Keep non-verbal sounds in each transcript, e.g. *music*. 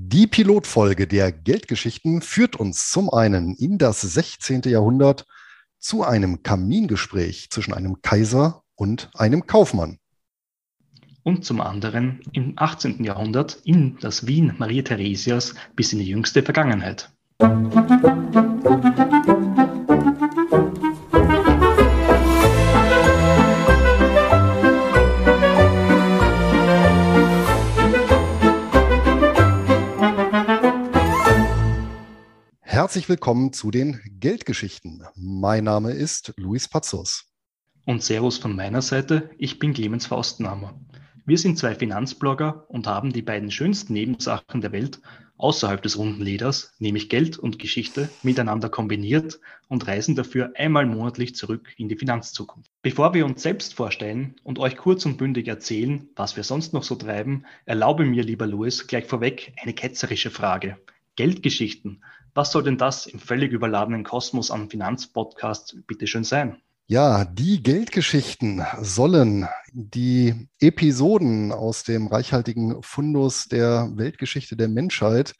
Die Pilotfolge der Geldgeschichten führt uns zum einen in das 16. Jahrhundert zu einem Kamingespräch zwischen einem Kaiser und einem Kaufmann. Und zum anderen im 18. Jahrhundert in das Wien Maria Theresias bis in die jüngste Vergangenheit. Herzlich willkommen zu den Geldgeschichten. Mein Name ist Luis Pazos. Und Servus von meiner Seite, ich bin Clemens Faustenhammer. Wir sind zwei Finanzblogger und haben die beiden schönsten Nebensachen der Welt außerhalb des runden Leders, nämlich Geld und Geschichte, miteinander kombiniert und reisen dafür einmal monatlich zurück in die Finanzzukunft. Bevor wir uns selbst vorstellen und euch kurz und bündig erzählen, was wir sonst noch so treiben, erlaube mir, lieber Louis, gleich vorweg eine ketzerische Frage. Geldgeschichten, was soll denn das im völlig überladenen Kosmos an Finanzpodcasts bitteschön sein? Ja, die Geldgeschichten sollen die Episoden aus dem reichhaltigen Fundus der Weltgeschichte der Menschheit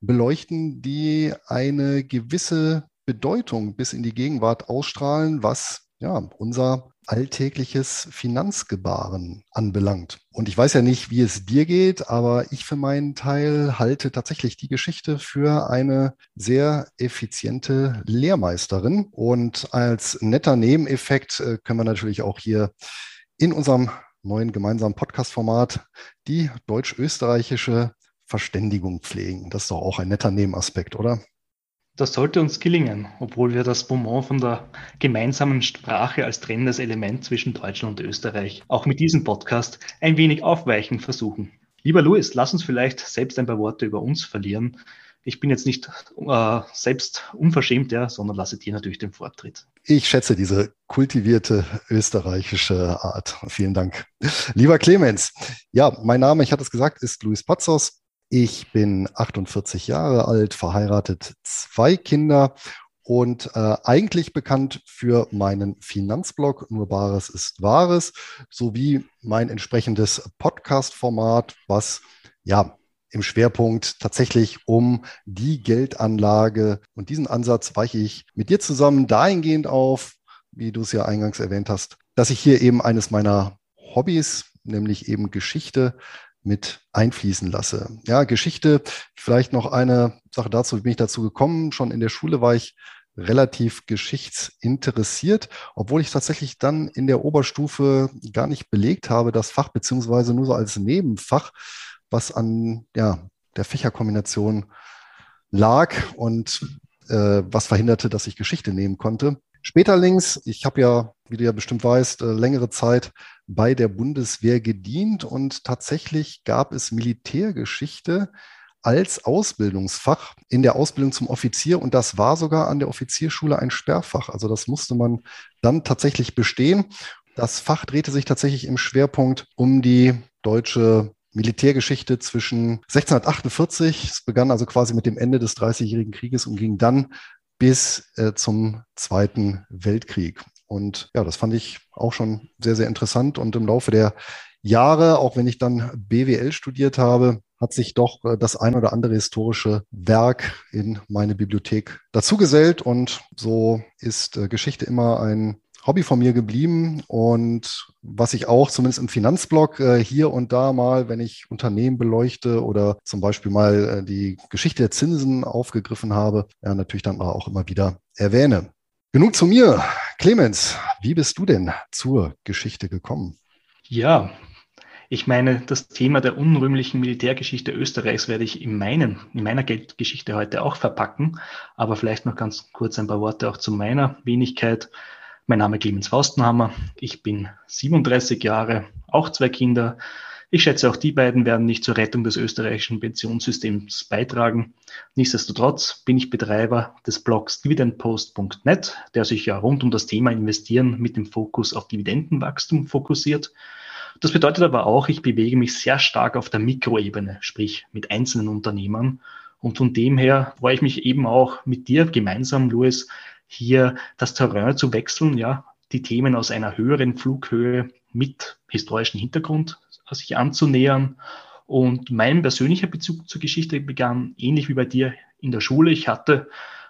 beleuchten, die eine gewisse Bedeutung bis in die Gegenwart ausstrahlen, was ja, unser alltägliches Finanzgebaren anbelangt. Und ich weiß ja nicht, wie es dir geht, aber ich für meinen Teil halte tatsächlich die Geschichte für eine sehr effiziente Lehrmeisterin. Und als netter Nebeneffekt äh, können wir natürlich auch hier in unserem neuen gemeinsamen Podcast-Format die deutsch-österreichische Verständigung pflegen. Das ist doch auch ein netter Nebenaspekt, oder? Das sollte uns gelingen, obwohl wir das Beaumont von der gemeinsamen Sprache als trennendes Element zwischen Deutschland und Österreich auch mit diesem Podcast ein wenig aufweichen versuchen. Lieber Louis, lass uns vielleicht selbst ein paar Worte über uns verlieren. Ich bin jetzt nicht äh, selbst unverschämt, ja, sondern lasse dir natürlich den Vortritt. Ich schätze diese kultivierte österreichische Art. Vielen Dank. Lieber Clemens, ja, mein Name, ich hatte es gesagt, ist Luis Patzos. Ich bin 48 Jahre alt, verheiratet, zwei Kinder und äh, eigentlich bekannt für meinen Finanzblog Nur Bares ist Wahres sowie mein entsprechendes Podcast-Format, was ja im Schwerpunkt tatsächlich um die Geldanlage. Und diesen Ansatz weiche ich mit dir zusammen dahingehend auf, wie du es ja eingangs erwähnt hast, dass ich hier eben eines meiner Hobbys, nämlich eben Geschichte, mit einfließen lasse. Ja, Geschichte, vielleicht noch eine Sache dazu, wie bin ich dazu gekommen? Schon in der Schule war ich relativ geschichtsinteressiert, obwohl ich tatsächlich dann in der Oberstufe gar nicht belegt habe, das Fach, beziehungsweise nur so als Nebenfach, was an ja, der Fächerkombination lag und äh, was verhinderte, dass ich Geschichte nehmen konnte. Später links, ich habe ja, wie du ja bestimmt weißt, äh, längere Zeit bei der Bundeswehr gedient und tatsächlich gab es Militärgeschichte als Ausbildungsfach in der Ausbildung zum Offizier und das war sogar an der Offizierschule ein Sperrfach. Also das musste man dann tatsächlich bestehen. Das Fach drehte sich tatsächlich im Schwerpunkt um die deutsche Militärgeschichte zwischen 1648, es begann also quasi mit dem Ende des Dreißigjährigen Krieges und ging dann bis äh, zum Zweiten Weltkrieg. Und ja, das fand ich auch schon sehr, sehr interessant. Und im Laufe der Jahre, auch wenn ich dann BWL studiert habe, hat sich doch äh, das ein oder andere historische Werk in meine Bibliothek dazugesellt. Und so ist äh, Geschichte immer ein Hobby von mir geblieben und was ich auch zumindest im Finanzblog äh, hier und da mal, wenn ich Unternehmen beleuchte oder zum Beispiel mal äh, die Geschichte der Zinsen aufgegriffen habe, ja natürlich dann auch immer wieder erwähne. Genug zu mir. Clemens, wie bist du denn zur Geschichte gekommen? Ja, ich meine, das Thema der unrühmlichen Militärgeschichte Österreichs werde ich in, meinen, in meiner Geldgeschichte heute auch verpacken. Aber vielleicht noch ganz kurz ein paar Worte auch zu meiner Wenigkeit. Mein Name ist Clemens Faustenhammer. Ich bin 37 Jahre, auch zwei Kinder. Ich schätze, auch die beiden werden nicht zur Rettung des österreichischen Pensionssystems beitragen. Nichtsdestotrotz bin ich Betreiber des Blogs dividendpost.net, der sich ja rund um das Thema Investieren mit dem Fokus auf Dividendenwachstum fokussiert. Das bedeutet aber auch, ich bewege mich sehr stark auf der Mikroebene, sprich mit einzelnen Unternehmern. Und von dem her freue ich mich eben auch mit dir gemeinsam, Louis, hier das Terrain zu wechseln, ja, die Themen aus einer höheren Flughöhe mit historischem Hintergrund sich anzunähern Und mein persönlicher Bezug zur Geschichte begann ähnlich wie bei dir in der Schule. Ich hatte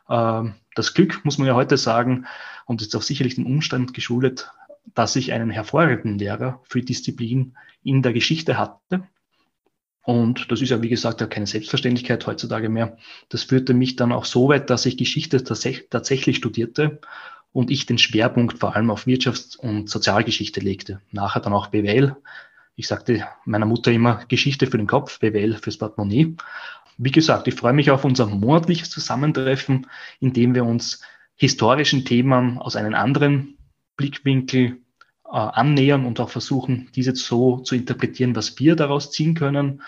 äh, das Glück, muss man ja heute sagen, und ist auch sicherlich dem Umstand geschuldet, dass ich einen hervorragenden Lehrer für Disziplin in der Geschichte hatte. Und das ist ja, wie gesagt, ja keine Selbstverständlichkeit heutzutage mehr. Das führte mich dann auch so weit, dass ich Geschichte tatsächlich studierte und ich den Schwerpunkt vor allem auf Wirtschafts- und Sozialgeschichte legte. Nachher dann auch BWL. Ich sagte meiner Mutter immer Geschichte für den Kopf, BWL fürs Portemonnaie. Wie gesagt, ich freue mich auf unser monatliches Zusammentreffen, in dem wir uns historischen Themen aus einem anderen Blickwinkel annähern und auch versuchen, diese so zu interpretieren, was wir daraus ziehen können.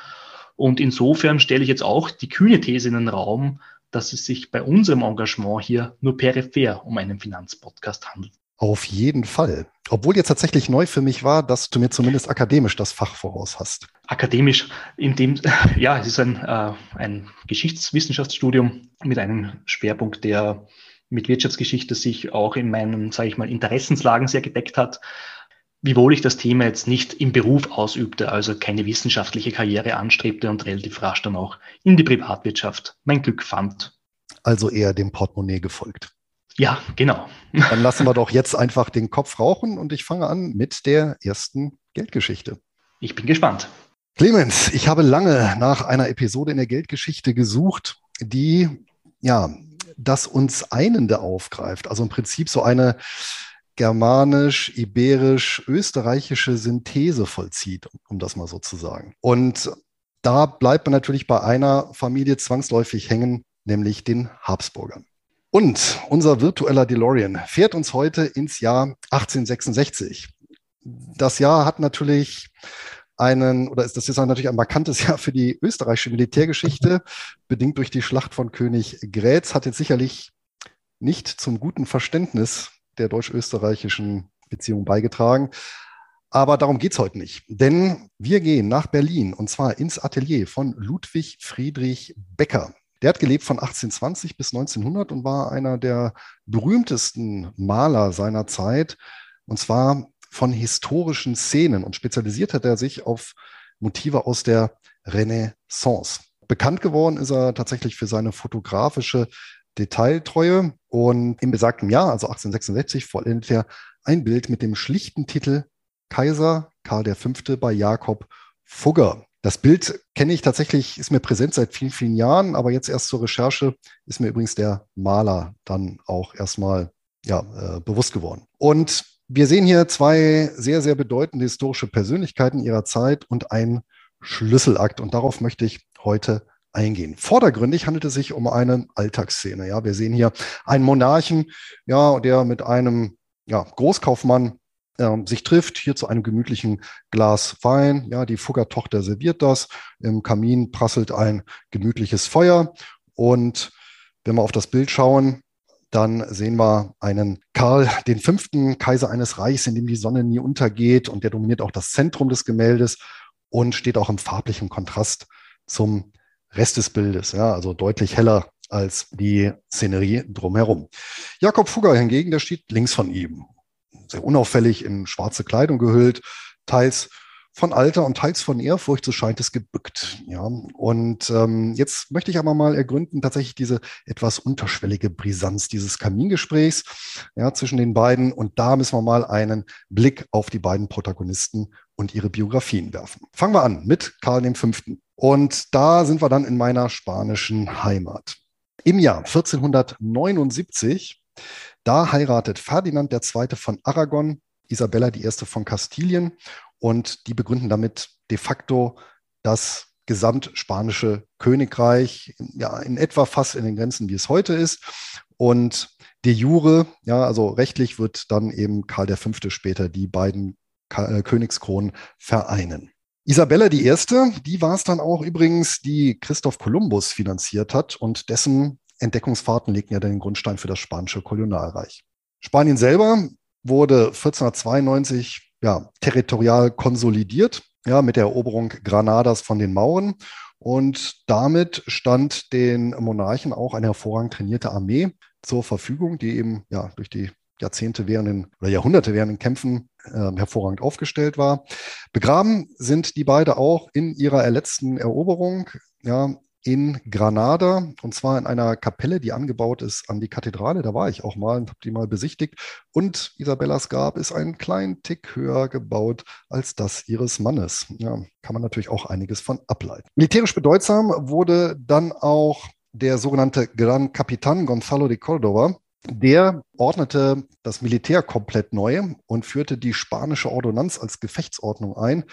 Und insofern stelle ich jetzt auch die kühne These in den Raum, dass es sich bei unserem Engagement hier nur peripher um einen Finanzpodcast handelt. Auf jeden Fall. Obwohl jetzt tatsächlich neu für mich war, dass du mir zumindest akademisch das Fach voraus hast. Akademisch, in dem, ja, es ist ein, äh, ein Geschichtswissenschaftsstudium mit einem Schwerpunkt, der mit Wirtschaftsgeschichte sich auch in meinen, sage ich mal, Interessenslagen sehr gedeckt hat, wiewohl ich das Thema jetzt nicht im Beruf ausübte, also keine wissenschaftliche Karriere anstrebte und relativ rasch dann auch in die Privatwirtschaft mein Glück fand. Also eher dem Portemonnaie gefolgt. Ja, genau. *laughs* Dann lassen wir doch jetzt einfach den Kopf rauchen und ich fange an mit der ersten Geldgeschichte. Ich bin gespannt. Clemens, ich habe lange nach einer Episode in der Geldgeschichte gesucht, die ja das uns Einende aufgreift. Also im Prinzip so eine germanisch, iberisch, österreichische Synthese vollzieht, um das mal so zu sagen. Und da bleibt man natürlich bei einer Familie zwangsläufig hängen, nämlich den Habsburgern. Und unser virtueller DeLorean fährt uns heute ins Jahr 1866. Das Jahr hat natürlich einen, oder ist das ist natürlich ein markantes Jahr für die österreichische Militärgeschichte, bedingt durch die Schlacht von König Grätz, hat jetzt sicherlich nicht zum guten Verständnis der deutsch-österreichischen Beziehung beigetragen. Aber darum geht's heute nicht. Denn wir gehen nach Berlin und zwar ins Atelier von Ludwig Friedrich Becker. Der hat gelebt von 1820 bis 1900 und war einer der berühmtesten Maler seiner Zeit. Und zwar von historischen Szenen und spezialisiert hat er sich auf Motive aus der Renaissance. Bekannt geworden ist er tatsächlich für seine fotografische Detailtreue und im besagten Jahr, also 1866, vollendet er ein Bild mit dem schlichten Titel Kaiser Karl V. bei Jakob Fugger. Das Bild kenne ich tatsächlich, ist mir präsent seit vielen, vielen Jahren, aber jetzt erst zur Recherche ist mir übrigens der Maler dann auch erstmal ja, äh, bewusst geworden. Und wir sehen hier zwei sehr, sehr bedeutende historische Persönlichkeiten ihrer Zeit und ein Schlüsselakt. Und darauf möchte ich heute eingehen. Vordergründig handelt es sich um eine Alltagsszene. Ja, wir sehen hier einen Monarchen, ja, der mit einem ja, Großkaufmann äh, sich trifft, hier zu einem gemütlichen Glas Wein. Ja, die Fugger-Tochter serviert das. Im Kamin prasselt ein gemütliches Feuer. Und wenn wir auf das Bild schauen, dann sehen wir einen Karl, den fünften Kaiser eines Reichs, in dem die Sonne nie untergeht und der dominiert auch das Zentrum des Gemäldes und steht auch im farblichen Kontrast zum Rest des Bildes, ja, also deutlich heller als die Szenerie drumherum. Jakob Fugger hingegen, der steht links von ihm, sehr unauffällig in schwarze Kleidung gehüllt, teils von Alter und teils von Ehrfurcht, so scheint es gebückt. Ja, und ähm, jetzt möchte ich aber mal ergründen tatsächlich diese etwas unterschwellige Brisanz dieses Kamingesprächs ja, zwischen den beiden. Und da müssen wir mal einen Blick auf die beiden Protagonisten und ihre Biografien werfen. Fangen wir an mit Karl V. Und da sind wir dann in meiner spanischen Heimat. Im Jahr 1479, da heiratet Ferdinand II. von Aragon Isabella I. von Kastilien und die begründen damit de facto das gesamtspanische Königreich, ja, in etwa fast in den Grenzen, wie es heute ist. Und de jure, ja, also rechtlich wird dann eben Karl V. später die beiden äh, Königskronen vereinen. Isabella I., die war es dann auch übrigens, die Christoph Kolumbus finanziert hat und dessen Entdeckungsfahrten legten ja den Grundstein für das spanische Kolonialreich. Spanien selber wurde 1492 ja, territorial konsolidiert, ja, mit der Eroberung Granadas von den Mauren. Und damit stand den Monarchen auch eine hervorragend trainierte Armee zur Verfügung, die eben ja durch die Jahrzehnte währenden oder Jahrhunderte währenden Kämpfen äh, hervorragend aufgestellt war. Begraben sind die beide auch in ihrer letzten Eroberung. Ja, in Granada und zwar in einer Kapelle, die angebaut ist an die Kathedrale. Da war ich auch mal und habe die mal besichtigt. Und Isabellas Grab ist einen kleinen Tick höher gebaut als das ihres Mannes. Ja, kann man natürlich auch einiges von ableiten. Militärisch bedeutsam wurde dann auch der sogenannte Gran Capitan Gonzalo de Córdoba. Der ordnete das Militär komplett neu und führte die spanische Ordonnanz als Gefechtsordnung ein.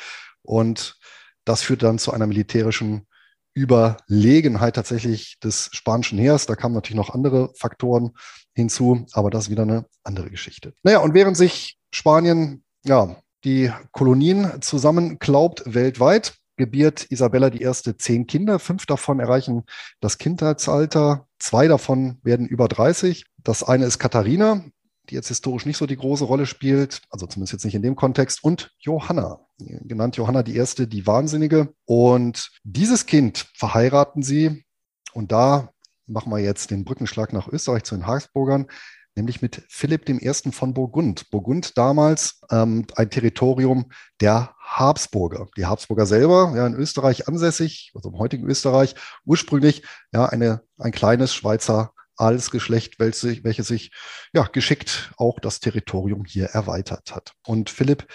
Und das führte dann zu einer militärischen Überlegenheit tatsächlich des spanischen Heers. Da kamen natürlich noch andere Faktoren hinzu, aber das ist wieder eine andere Geschichte. Naja, und während sich Spanien ja die Kolonien zusammenklaubt weltweit, gebiert Isabella die erste zehn Kinder. Fünf davon erreichen das Kindheitsalter. Zwei davon werden über 30. Das eine ist Katharina, die jetzt historisch nicht so die große Rolle spielt, also zumindest jetzt nicht in dem Kontext, und Johanna, genannt Johanna die Erste, die Wahnsinnige. Und dieses Kind verheiraten sie, und da machen wir jetzt den Brückenschlag nach Österreich zu den Habsburgern, nämlich mit Philipp I. von Burgund. Burgund damals ähm, ein Territorium der Habsburger. Die Habsburger selber, ja, in Österreich ansässig, also im heutigen Österreich, ursprünglich ja eine, ein kleines Schweizer Adelsgeschlecht, welches, welches sich ja, geschickt auch das Territorium hier erweitert hat. Und Philipp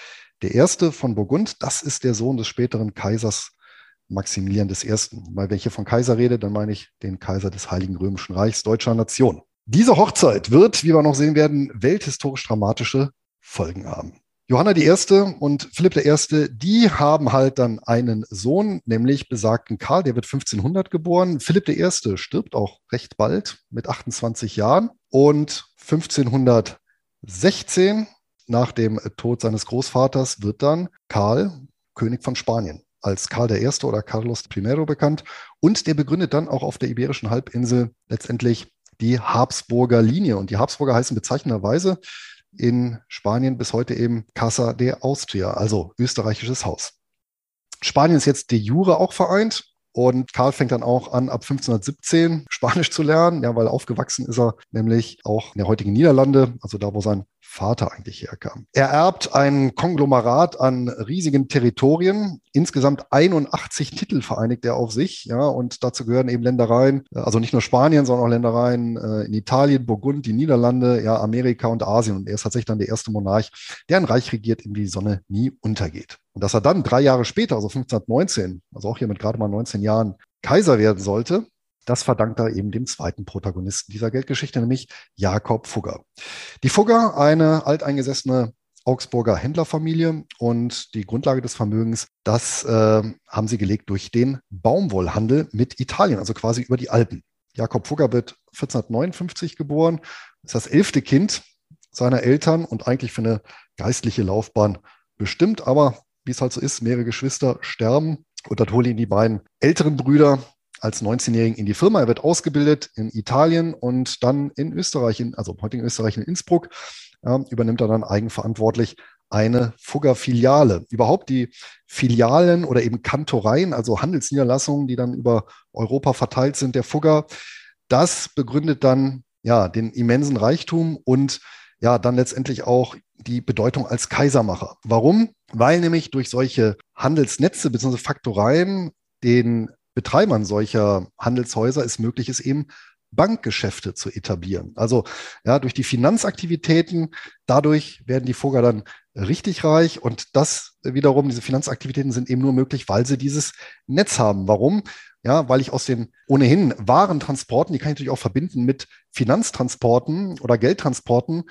der Erste von Burgund, das ist der Sohn des späteren Kaisers Maximilian I. Weil wenn ich hier von Kaiser rede, dann meine ich den Kaiser des Heiligen Römischen Reichs deutscher Nation. Diese Hochzeit wird, wie wir noch sehen werden, welthistorisch dramatische Folgen haben. Johanna die Erste und Philipp der Erste, die haben halt dann einen Sohn, nämlich besagten Karl, der wird 1500 geboren. Philipp der Erste stirbt auch recht bald mit 28 Jahren und 1516 nach dem Tod seines Großvaters wird dann Karl König von Spanien als Karl I. oder Carlos I. bekannt und der begründet dann auch auf der Iberischen Halbinsel letztendlich die Habsburger Linie und die Habsburger heißen bezeichnenderweise in Spanien bis heute eben Casa de Austria, also österreichisches Haus. Spanien ist jetzt de jure auch vereint und Karl fängt dann auch an, ab 1517 Spanisch zu lernen, ja, weil aufgewachsen ist er nämlich auch in der heutigen Niederlande, also da, wo sein Vater eigentlich herkam. Er erbt ein Konglomerat an riesigen Territorien. Insgesamt 81 Titel vereinigt er auf sich. Ja, und dazu gehören eben Ländereien, also nicht nur Spanien, sondern auch Ländereien äh, in Italien, Burgund, die Niederlande, ja, Amerika und Asien. Und er ist tatsächlich dann der erste Monarch, der ein Reich regiert, in dem die Sonne nie untergeht. Und dass er dann drei Jahre später, also 1519, also auch hier mit gerade mal 19 Jahren, Kaiser werden sollte, das verdankt er eben dem zweiten Protagonisten dieser Geldgeschichte, nämlich Jakob Fugger. Die Fugger, eine alteingesessene Augsburger Händlerfamilie und die Grundlage des Vermögens, das äh, haben sie gelegt durch den Baumwollhandel mit Italien, also quasi über die Alpen. Jakob Fugger wird 1459 geboren, ist das elfte Kind seiner Eltern und eigentlich für eine geistliche Laufbahn bestimmt, aber wie es halt so ist, mehrere Geschwister sterben und dann holen ihn die beiden älteren Brüder als 19-Jährigen in die Firma. Er wird ausgebildet in Italien und dann in Österreich, in, also im heutigen Österreich in Innsbruck, äh, übernimmt er dann eigenverantwortlich eine Fugger-Filiale. Überhaupt die Filialen oder eben Kantoreien, also Handelsniederlassungen, die dann über Europa verteilt sind, der Fugger, das begründet dann ja den immensen Reichtum und ja dann letztendlich auch die Bedeutung als Kaisermacher. Warum? Weil nämlich durch solche Handelsnetze bzw. Faktoreien den Betreibern solcher Handelshäuser es möglich ist, eben Bankgeschäfte zu etablieren. Also ja, durch die Finanzaktivitäten, dadurch werden die Fugger dann richtig reich und das wiederum, diese Finanzaktivitäten sind eben nur möglich, weil sie dieses Netz haben. Warum? Ja, weil ich aus den ohnehin Warentransporten, die kann ich natürlich auch verbinden mit Finanztransporten oder Geldtransporten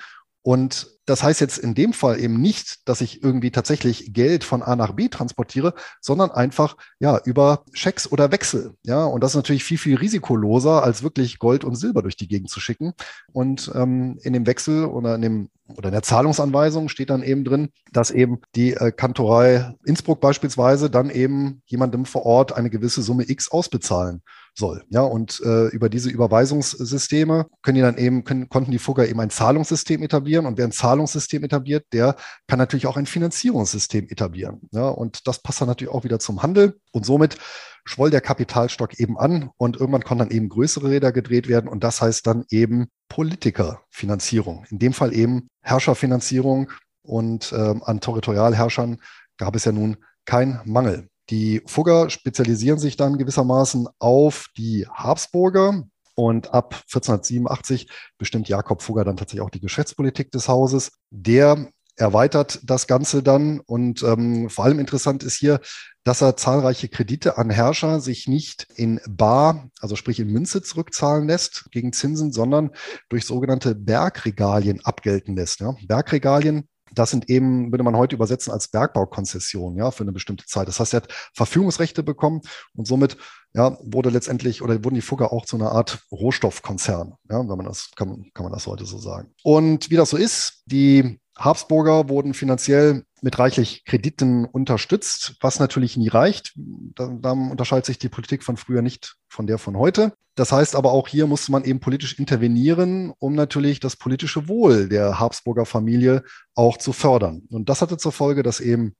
und das heißt jetzt in dem Fall eben nicht, dass ich irgendwie tatsächlich Geld von A nach B transportiere, sondern einfach ja über Schecks oder Wechsel. Ja, und das ist natürlich viel, viel risikoloser, als wirklich Gold und Silber durch die Gegend zu schicken. Und ähm, in dem Wechsel oder in dem oder in der Zahlungsanweisung steht dann eben drin, dass eben die äh, Kantorei Innsbruck beispielsweise dann eben jemandem vor Ort eine gewisse Summe X ausbezahlen soll. Ja, und äh, über diese Überweisungssysteme können die dann eben, können, konnten die Fugger eben ein Zahlungssystem etablieren. Und wer ein Zahlungssystem etabliert, der kann natürlich auch ein Finanzierungssystem etablieren. Ja, und das passt dann natürlich auch wieder zum Handel. Und somit schwoll der Kapitalstock eben an und irgendwann konnten dann eben größere Räder gedreht werden. Und das heißt dann eben Politikerfinanzierung. In dem Fall eben Herrscherfinanzierung. Und ähm, an Territorialherrschern gab es ja nun kein Mangel. Die Fugger spezialisieren sich dann gewissermaßen auf die Habsburger. Und ab 1487 bestimmt Jakob Fugger dann tatsächlich auch die Geschäftspolitik des Hauses. Der erweitert das Ganze dann. Und ähm, vor allem interessant ist hier, dass er zahlreiche Kredite an Herrscher sich nicht in Bar, also sprich in Münze zurückzahlen lässt gegen Zinsen, sondern durch sogenannte Bergregalien abgelten lässt. Ja. Bergregalien das sind eben, würde man heute übersetzen als Bergbaukonzession, ja, für eine bestimmte Zeit. Das heißt, er hat Verfügungsrechte bekommen und somit ja, wurde letztendlich oder wurden die Fugger auch zu einer Art Rohstoffkonzern, ja, wenn man das, kann, kann man das heute so sagen. Und wie das so ist, die Habsburger wurden finanziell mit reichlich Krediten unterstützt, was natürlich nie reicht. Da, da, unterscheidet sich die Politik von früher nicht von der von heute. Das heißt aber auch hier musste man eben politisch intervenieren, um natürlich das politische Wohl der Habsburger Familie auch zu fördern. Und das hatte zur Folge, dass eben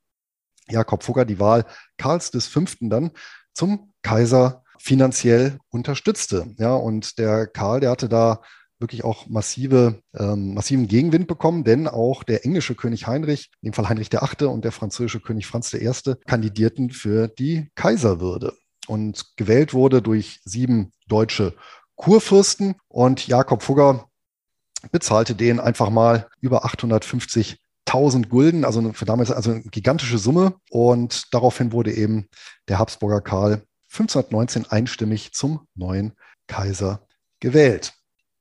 Jakob Fugger die Wahl Karls des Fünften dann zum Kaiser finanziell unterstützte. Ja, und der Karl, der hatte da wirklich auch massive, ähm, massiven Gegenwind bekommen, denn auch der englische König Heinrich, in dem Fall Heinrich VIII. und der französische König Franz I. kandidierten für die Kaiserwürde. Und gewählt wurde durch sieben deutsche Kurfürsten und Jakob Fugger bezahlte denen einfach mal über 850.000 Gulden, also für damals also eine gigantische Summe. Und daraufhin wurde eben der Habsburger Karl 1519 einstimmig zum neuen Kaiser gewählt.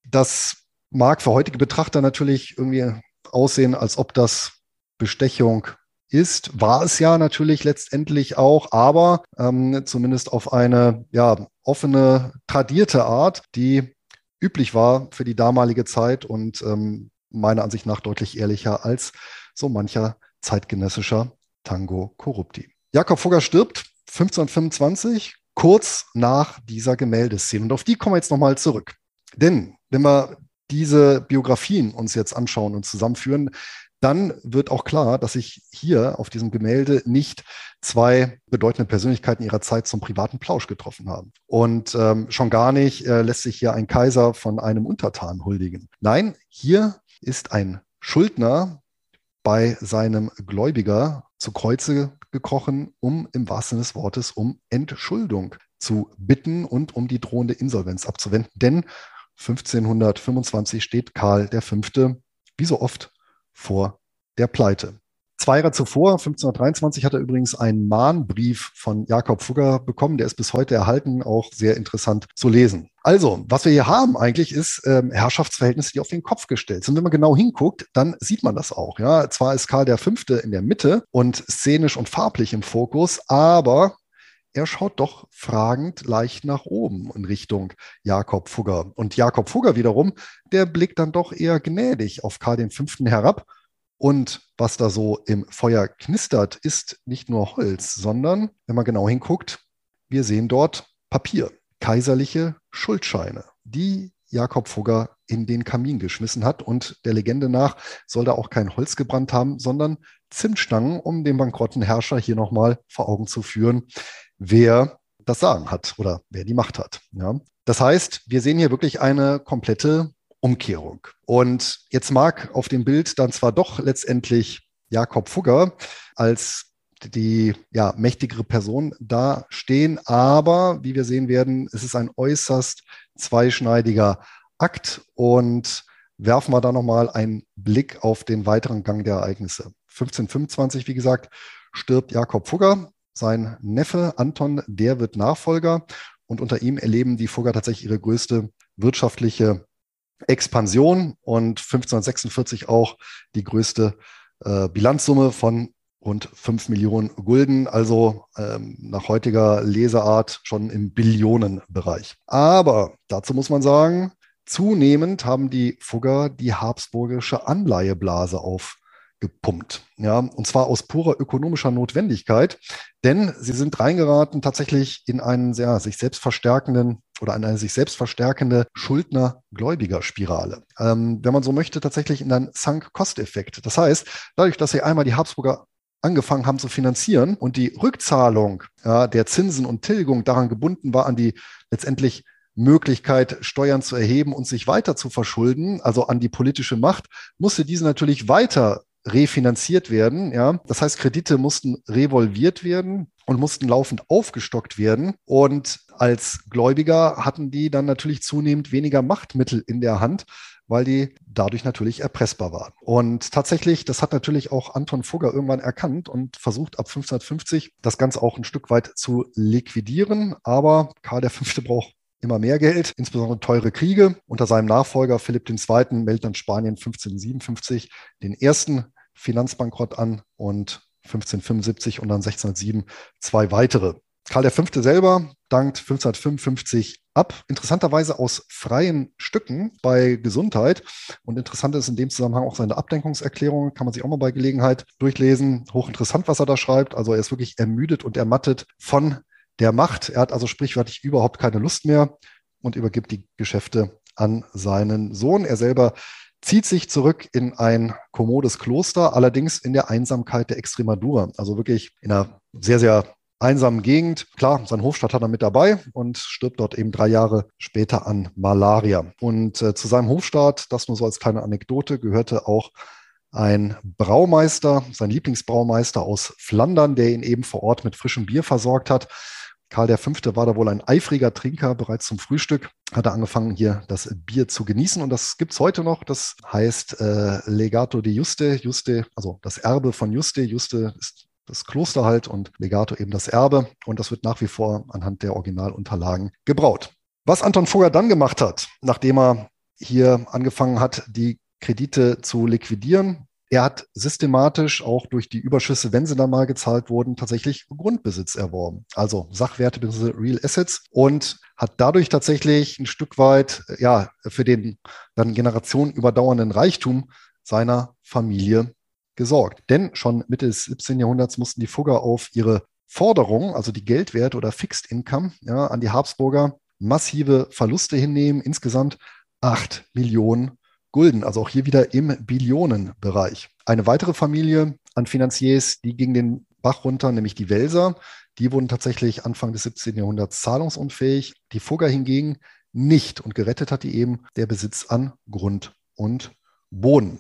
Das mag für heutige Betrachter natürlich irgendwie aussehen, als ob das Bestechung ist, war es ja natürlich letztendlich auch, aber ähm, zumindest auf eine ja, offene, tradierte Art, die üblich war für die damalige Zeit und ähm, meiner Ansicht nach deutlich ehrlicher als so mancher zeitgenössischer Tango Corrupti. Jakob Fugger stirbt 1525, kurz nach dieser Gemäldeszene. Und auf die kommen wir jetzt nochmal zurück. Denn wenn wir diese Biografien uns jetzt anschauen und zusammenführen, dann wird auch klar, dass sich hier auf diesem Gemälde nicht zwei bedeutende Persönlichkeiten ihrer Zeit zum privaten Plausch getroffen haben. Und ähm, schon gar nicht äh, lässt sich hier ein Kaiser von einem Untertan huldigen. Nein, hier ist ein Schuldner bei seinem Gläubiger zu Kreuze gekrochen, um im wahrsten Sinne des Wortes um Entschuldung zu bitten und um die drohende Insolvenz abzuwenden. Denn 1525 steht Karl V. wie so oft vor der Pleite. Zwei Jahre zuvor, 1523, hat er übrigens einen Mahnbrief von Jakob Fugger bekommen. Der ist bis heute erhalten, auch sehr interessant zu lesen. Also, was wir hier haben eigentlich ist ähm, Herrschaftsverhältnisse, die auf den Kopf gestellt sind. Wenn man genau hinguckt, dann sieht man das auch. Ja, zwar ist Karl V. in der Mitte und szenisch und farblich im Fokus, aber er schaut doch fragend leicht nach oben in Richtung Jakob Fugger. Und Jakob Fugger wiederum, der blickt dann doch eher gnädig auf Karl V. herab. Und was da so im Feuer knistert, ist nicht nur Holz, sondern, wenn man genau hinguckt, wir sehen dort Papier, kaiserliche Schuldscheine, die Jakob Fugger in den Kamin geschmissen hat. Und der Legende nach soll da auch kein Holz gebrannt haben, sondern Zimtstangen, um den bankrotten Herrscher hier nochmal vor Augen zu führen wer das Sagen hat oder wer die Macht hat. Ja. Das heißt, wir sehen hier wirklich eine komplette Umkehrung. Und jetzt mag auf dem Bild dann zwar doch letztendlich Jakob Fugger als die ja, mächtigere Person dastehen, aber wie wir sehen werden, es ist ein äußerst zweischneidiger Akt und werfen wir da nochmal einen Blick auf den weiteren Gang der Ereignisse. 1525, wie gesagt, stirbt Jakob Fugger sein Neffe Anton, der wird Nachfolger und unter ihm erleben die Fugger tatsächlich ihre größte wirtschaftliche Expansion und 1546 auch die größte äh, Bilanzsumme von rund 5 Millionen Gulden, also ähm, nach heutiger Leseart schon im Billionenbereich. Aber dazu muss man sagen, zunehmend haben die Fugger die habsburgische Anleiheblase auf gepumpt. Ja, und zwar aus purer ökonomischer Notwendigkeit, denn sie sind reingeraten tatsächlich in einen sehr sich selbst verstärkenden oder eine sich selbst verstärkende Schuldner-Gläubiger-Spirale. Ähm, wenn man so möchte, tatsächlich in einen Sunk-Cost-Effekt. Das heißt, dadurch, dass sie einmal die Habsburger angefangen haben zu finanzieren und die Rückzahlung ja, der Zinsen und Tilgung daran gebunden war an die letztendlich Möglichkeit, Steuern zu erheben und sich weiter zu verschulden, also an die politische Macht, musste diese natürlich weiter refinanziert werden. Ja, das heißt, Kredite mussten revolviert werden und mussten laufend aufgestockt werden. Und als Gläubiger hatten die dann natürlich zunehmend weniger Machtmittel in der Hand, weil die dadurch natürlich erpressbar waren. Und tatsächlich, das hat natürlich auch Anton Fugger irgendwann erkannt und versucht ab 1550 das Ganze auch ein Stück weit zu liquidieren. Aber Karl V. braucht immer mehr Geld, insbesondere teure Kriege. Unter seinem Nachfolger Philipp II. meldet dann Spanien 1557 den ersten Finanzbankrott an und 1575 und dann 1607 zwei weitere. Karl V. selber dankt 1555 ab, interessanterweise aus freien Stücken bei Gesundheit. Und interessant ist in dem Zusammenhang auch seine Abdenkungserklärung, kann man sich auch mal bei Gelegenheit durchlesen. Hochinteressant, was er da schreibt. Also er ist wirklich ermüdet und ermattet von der Macht. Er hat also sprichwörtlich überhaupt keine Lust mehr und übergibt die Geschäfte an seinen Sohn. Er selber zieht sich zurück in ein kommodes Kloster, allerdings in der Einsamkeit der Extremadura. Also wirklich in einer sehr, sehr einsamen Gegend. Klar, sein Hofstadt hat er mit dabei und stirbt dort eben drei Jahre später an Malaria. Und äh, zu seinem Hofstaat, das nur so als kleine Anekdote, gehörte auch ein Braumeister, sein Lieblingsbraumeister aus Flandern, der ihn eben vor Ort mit frischem Bier versorgt hat. Karl V. war da wohl ein eifriger Trinker. Bereits zum Frühstück hat er angefangen, hier das Bier zu genießen. Und das gibt es heute noch. Das heißt äh, Legato di Juste. Juste, also das Erbe von Juste. Juste ist das Kloster halt und Legato eben das Erbe. Und das wird nach wie vor anhand der Originalunterlagen gebraut. Was Anton Fugger dann gemacht hat, nachdem er hier angefangen hat, die Kredite zu liquidieren, er hat systematisch auch durch die Überschüsse, wenn sie dann mal gezahlt wurden, tatsächlich Grundbesitz erworben. Also Sachwerte bzw. Real Assets und hat dadurch tatsächlich ein Stück weit, ja, für den dann Generationen überdauernden Reichtum seiner Familie gesorgt. Denn schon Mitte des 17. Jahrhunderts mussten die Fugger auf ihre Forderungen, also die Geldwerte oder Fixed Income, ja, an die Habsburger massive Verluste hinnehmen. Insgesamt acht Millionen Gulden, also auch hier wieder im Billionenbereich. Eine weitere Familie an Finanziers, die ging den Bach runter, nämlich die Welser. Die wurden tatsächlich Anfang des 17. Jahrhunderts zahlungsunfähig. Die Fugger hingegen nicht. Und gerettet hat die eben der Besitz an Grund und Boden.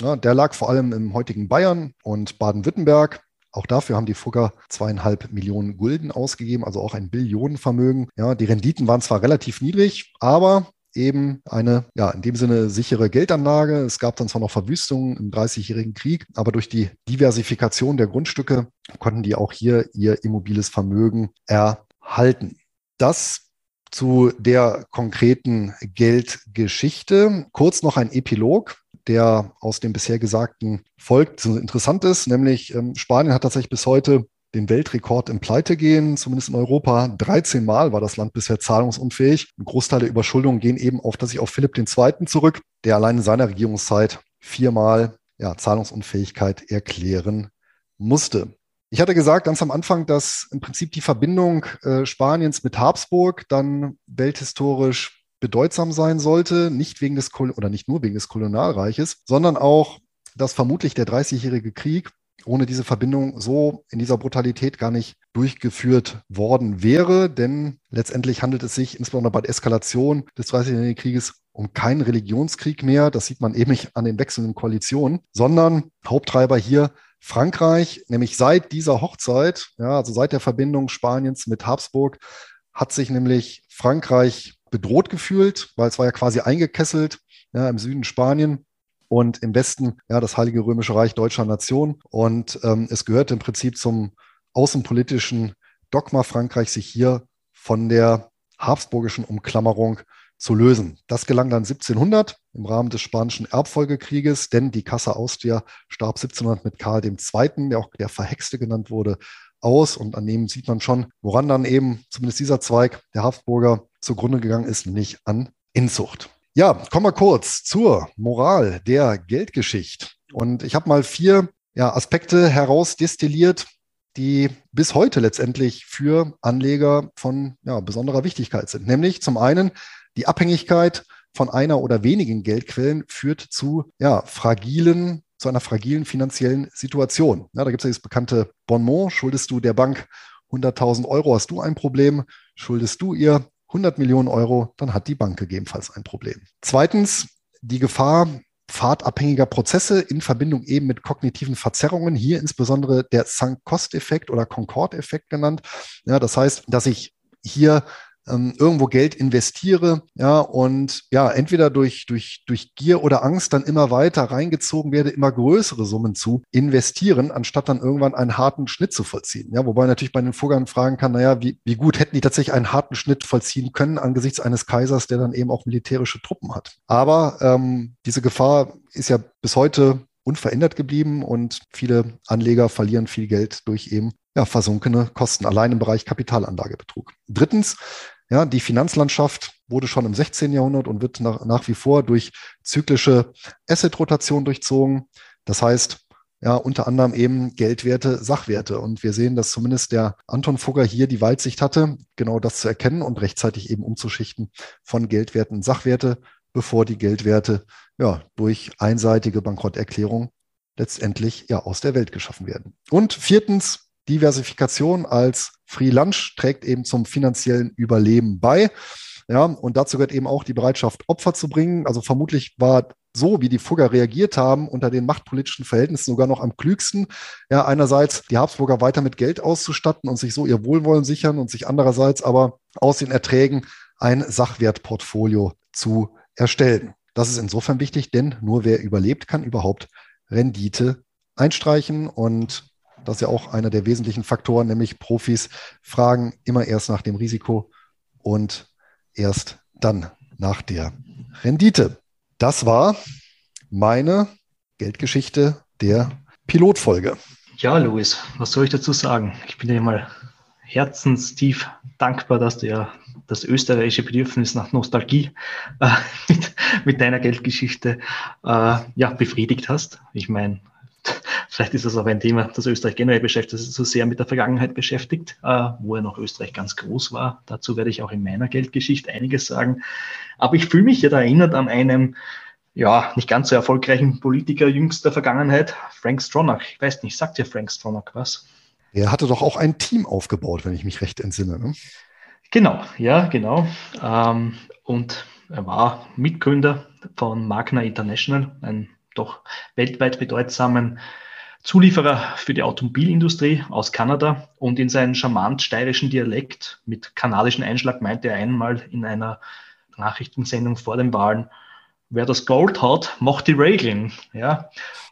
Ja, der lag vor allem im heutigen Bayern und Baden-Württemberg. Auch dafür haben die Fugger zweieinhalb Millionen Gulden ausgegeben, also auch ein Billionenvermögen. Ja, die Renditen waren zwar relativ niedrig, aber eben eine, ja, in dem Sinne sichere Geldanlage. Es gab dann zwar noch Verwüstungen im Dreißigjährigen Krieg, aber durch die Diversifikation der Grundstücke konnten die auch hier ihr immobiles Vermögen erhalten. Das zu der konkreten Geldgeschichte. Kurz noch ein Epilog der aus dem bisher Gesagten folgt, interessant ist, nämlich ähm, Spanien hat tatsächlich bis heute den Weltrekord im Pleitegehen, zumindest in Europa. 13 Mal war das Land bisher zahlungsunfähig. Ein Großteil der Überschuldungen gehen eben auf, dass ich auf Philipp II. zurück, der allein in seiner Regierungszeit viermal ja, Zahlungsunfähigkeit erklären musste. Ich hatte gesagt ganz am Anfang, dass im Prinzip die Verbindung äh, Spaniens mit Habsburg dann welthistorisch bedeutsam sein sollte, nicht wegen des Kol oder nicht nur wegen des Kolonialreiches, sondern auch, dass vermutlich der Dreißigjährige Krieg ohne diese Verbindung so in dieser Brutalität gar nicht durchgeführt worden wäre. Denn letztendlich handelt es sich insbesondere bei der Eskalation des Dreißigjährigen Krieges um keinen Religionskrieg mehr. Das sieht man eben nicht an den wechselnden Koalitionen, sondern Haupttreiber hier Frankreich, nämlich seit dieser Hochzeit, ja, also seit der Verbindung Spaniens mit Habsburg, hat sich nämlich Frankreich bedroht gefühlt, weil es war ja quasi eingekesselt ja, im Süden Spanien und im Westen ja das Heilige Römische Reich deutscher Nation. Und ähm, es gehört im Prinzip zum außenpolitischen Dogma Frankreich, sich hier von der habsburgischen Umklammerung zu lösen. Das gelang dann 1700 im Rahmen des Spanischen Erbfolgekrieges, denn die Kasse Austria starb 1700 mit Karl II., der auch der Verhexte genannt wurde, aus. Und an dem sieht man schon, woran dann eben zumindest dieser Zweig der Habsburger zugrunde gegangen ist, nämlich an Inzucht. Ja, kommen wir kurz zur Moral der Geldgeschichte. Und ich habe mal vier ja, Aspekte herausdestilliert, die bis heute letztendlich für Anleger von ja, besonderer Wichtigkeit sind. Nämlich zum einen die Abhängigkeit von einer oder wenigen Geldquellen führt zu ja, fragilen, zu einer fragilen finanziellen Situation. Ja, da gibt es ja das bekannte Bonmot, schuldest du der Bank 100.000 Euro, hast du ein Problem, schuldest du ihr 100 Millionen Euro, dann hat die Bank gegebenenfalls ein Problem. Zweitens, die Gefahr pfadabhängiger Prozesse in Verbindung eben mit kognitiven Verzerrungen, hier insbesondere der Sunk-Cost-Effekt oder Concorde-Effekt genannt. Ja, das heißt, dass ich hier ähm, irgendwo Geld investiere, ja, und ja, entweder durch, durch, durch Gier oder Angst dann immer weiter reingezogen werde, immer größere Summen zu investieren, anstatt dann irgendwann einen harten Schnitt zu vollziehen. Ja, wobei natürlich bei den Fuggern fragen kann, naja, wie, wie gut hätten die tatsächlich einen harten Schnitt vollziehen können angesichts eines Kaisers, der dann eben auch militärische Truppen hat. Aber ähm, diese Gefahr ist ja bis heute unverändert geblieben und viele Anleger verlieren viel Geld durch eben ja, versunkene Kosten, allein im Bereich Kapitalanlagebetrug. Drittens, ja, die Finanzlandschaft wurde schon im 16. Jahrhundert und wird nach, nach wie vor durch zyklische Asset-Rotation durchzogen. Das heißt, ja, unter anderem eben Geldwerte, Sachwerte. Und wir sehen, dass zumindest der Anton Fugger hier die Weitsicht hatte, genau das zu erkennen und rechtzeitig eben umzuschichten von Geldwerten Sachwerte, bevor die Geldwerte ja durch einseitige Bankrotterklärung letztendlich ja aus der Welt geschaffen werden. Und viertens, Diversifikation als Free Lunch trägt eben zum finanziellen Überleben bei. Ja, und dazu gehört eben auch die Bereitschaft, Opfer zu bringen. Also vermutlich war so, wie die Fugger reagiert haben, unter den machtpolitischen Verhältnissen sogar noch am klügsten. Ja, einerseits die Habsburger weiter mit Geld auszustatten und sich so ihr Wohlwollen sichern und sich andererseits aber aus den Erträgen ein Sachwertportfolio zu erstellen. Das ist insofern wichtig, denn nur wer überlebt, kann überhaupt Rendite einstreichen und das ist ja auch einer der wesentlichen Faktoren, nämlich Profis fragen immer erst nach dem Risiko und erst dann nach der Rendite. Das war meine Geldgeschichte der Pilotfolge. Ja, Luis, was soll ich dazu sagen? Ich bin dir mal herzenstief dankbar, dass du ja das österreichische Bedürfnis nach Nostalgie äh, *laughs* mit, mit, deiner Geldgeschichte äh, ja, befriedigt hast. Ich meine, Vielleicht ist das auch ein Thema, das Österreich generell beschäftigt, das ist so sehr mit der Vergangenheit beschäftigt, äh, wo ja noch Österreich ganz groß war. Dazu werde ich auch in meiner Geldgeschichte einiges sagen. Aber ich fühle mich ja da erinnert an einen, ja, nicht ganz so erfolgreichen Politiker jüngster Vergangenheit, Frank Stronach. Ich weiß nicht, sagt dir Frank Stronach was? Er hatte doch auch ein Team aufgebaut, wenn ich mich recht entsinne. Ne? Genau, ja, genau. Ähm, und er war Mitgründer von Magna International, ein doch weltweit bedeutsamen Zulieferer für die Automobilindustrie aus Kanada und in seinem charmant steirischen Dialekt mit kanadischen Einschlag meinte er einmal in einer Nachrichtensendung vor den Wahlen, wer das Gold hat, macht die Regeln. Ja?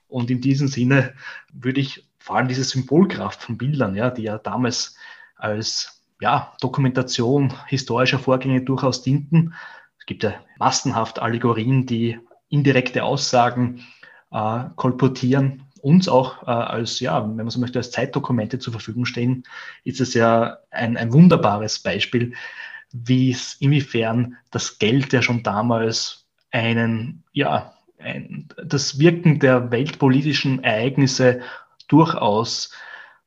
Und in diesem Sinne würde ich vor allem diese Symbolkraft von Bildern, ja, die ja damals als ja, Dokumentation historischer Vorgänge durchaus dienten. Es gibt ja massenhaft Allegorien, die indirekte Aussagen äh, kolportieren, uns auch äh, als, ja, wenn man so möchte, als Zeitdokumente zur Verfügung stehen, ist es ja ein, ein wunderbares Beispiel, wie es, inwiefern das Geld ja schon damals einen, ja, ein, das Wirken der weltpolitischen Ereignisse durchaus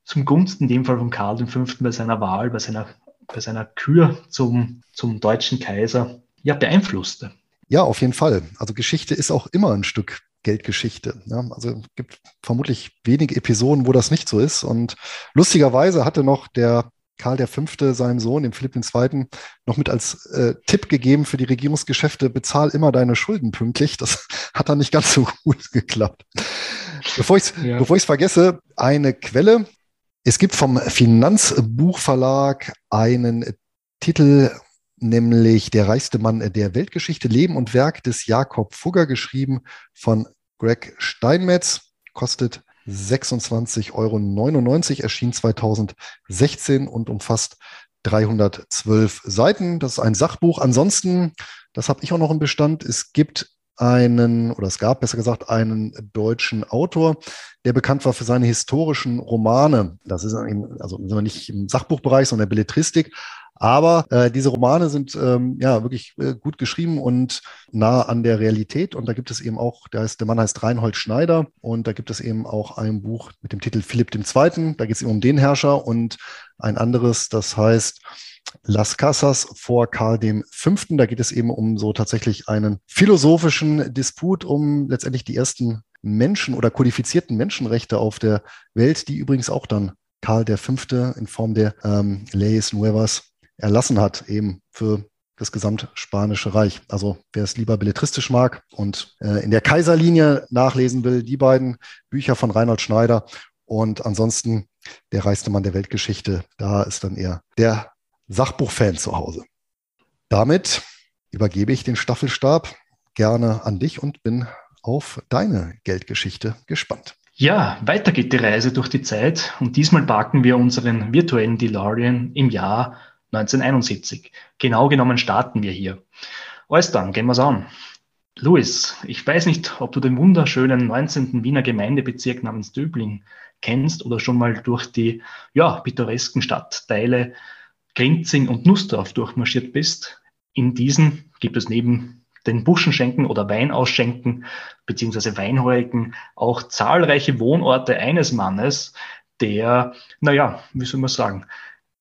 zum Gunsten in dem Fall von Karl V. bei seiner Wahl, bei seiner, bei seiner Kür zum, zum deutschen Kaiser, ja, beeinflusste. Ja, auf jeden Fall. Also Geschichte ist auch immer ein Stück Geldgeschichte. Ja, also es gibt vermutlich wenige Episoden, wo das nicht so ist. Und lustigerweise hatte noch der Karl V. seinem Sohn, dem Philipp II., noch mit als äh, Tipp gegeben für die Regierungsgeschäfte, bezahl immer deine Schulden pünktlich. Das *laughs* hat dann nicht ganz so gut *laughs* geklappt. Bevor ich es ja. vergesse, eine Quelle. Es gibt vom Finanzbuchverlag einen Titel nämlich Der reichste Mann der Weltgeschichte, Leben und Werk des Jakob Fugger, geschrieben von Greg Steinmetz, kostet 26,99 Euro, erschien 2016 und umfasst 312 Seiten. Das ist ein Sachbuch. Ansonsten, das habe ich auch noch im Bestand, es gibt einen, oder es gab besser gesagt, einen deutschen Autor, der bekannt war für seine historischen Romane. Das ist also sind wir nicht im Sachbuchbereich, sondern der Belletristik. Aber äh, diese Romane sind ähm, ja wirklich äh, gut geschrieben und nah an der Realität. Und da gibt es eben auch, der, heißt, der Mann heißt Reinhold Schneider und da gibt es eben auch ein Buch mit dem Titel Philipp II. Da geht es eben um den Herrscher und ein anderes, das heißt Las Casas vor Karl V. Da geht es eben um so tatsächlich einen philosophischen Disput um letztendlich die ersten Menschen oder kodifizierten Menschenrechte auf der Welt, die übrigens auch dann Karl V. in Form der ähm, Leyes Nuevas erlassen hat, eben für das gesamtspanische Reich. Also wer es lieber belletristisch mag und äh, in der Kaiserlinie nachlesen will, die beiden Bücher von Reinhold Schneider und ansonsten der reichste Mann der Weltgeschichte, da ist dann eher der Sachbuchfan zu Hause. Damit übergebe ich den Staffelstab gerne an dich und bin auf deine Geldgeschichte gespannt. Ja, weiter geht die Reise durch die Zeit und diesmal parken wir unseren virtuellen DeLorean im Jahr 1971. Genau genommen starten wir hier. Alles dann, gehen wir's an. Luis, ich weiß nicht, ob du den wunderschönen 19. Wiener Gemeindebezirk namens Döbling kennst oder schon mal durch die ja, pittoresken Stadtteile Grinzing und Nussdorf durchmarschiert bist. In diesen gibt es neben den Buschenschenken oder Weinausschenken beziehungsweise Weinhäugen auch zahlreiche Wohnorte eines Mannes, der, naja, wie soll man sagen,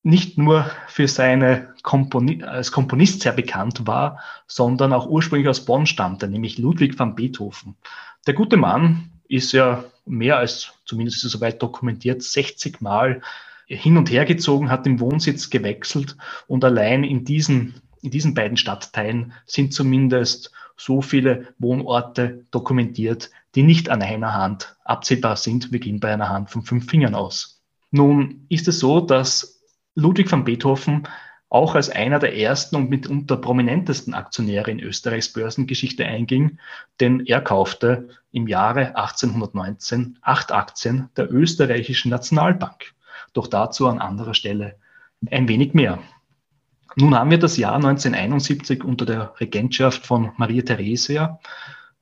nicht nur für seine Komponi als Komponist sehr bekannt war, sondern auch ursprünglich aus Bonn stammte, nämlich Ludwig van Beethoven. Der gute Mann ist ja mehr als, zumindest ist es soweit dokumentiert, 60 Mal hin und her gezogen, hat den Wohnsitz gewechselt und allein in diesen, in diesen beiden Stadtteilen sind zumindest so viele Wohnorte dokumentiert, die nicht an einer Hand abzählbar sind. Wir gehen bei einer Hand von fünf Fingern aus. Nun ist es so, dass Ludwig van Beethoven auch als einer der ersten und mitunter prominentesten Aktionäre in Österreichs Börsengeschichte einging, denn er kaufte im Jahre 1819 acht Aktien der österreichischen Nationalbank. Doch dazu an anderer Stelle ein wenig mehr. Nun haben wir das Jahr 1971 unter der Regentschaft von Maria Theresia,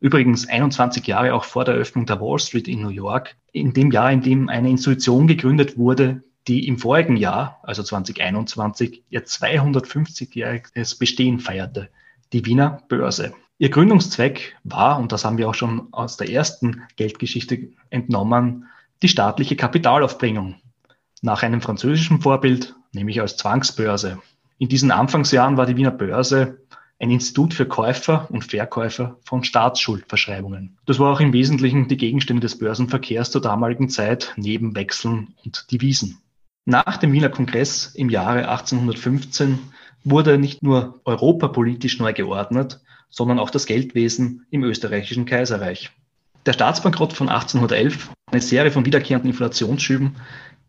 übrigens 21 Jahre auch vor der Eröffnung der Wall Street in New York, in dem Jahr, in dem eine Institution gegründet wurde, die im vorigen Jahr, also 2021, ihr 250-jähriges Bestehen feierte, die Wiener Börse. Ihr Gründungszweck war, und das haben wir auch schon aus der ersten Geldgeschichte entnommen, die staatliche Kapitalaufbringung. Nach einem französischen Vorbild, nämlich als Zwangsbörse. In diesen Anfangsjahren war die Wiener Börse ein Institut für Käufer und Verkäufer von Staatsschuldverschreibungen. Das war auch im Wesentlichen die Gegenstände des Börsenverkehrs zur damaligen Zeit neben Wechseln und Devisen. Nach dem Wiener Kongress im Jahre 1815 wurde nicht nur Europa politisch neu geordnet, sondern auch das Geldwesen im österreichischen Kaiserreich. Der Staatsbankrott von 1811, eine Serie von wiederkehrenden Inflationsschüben,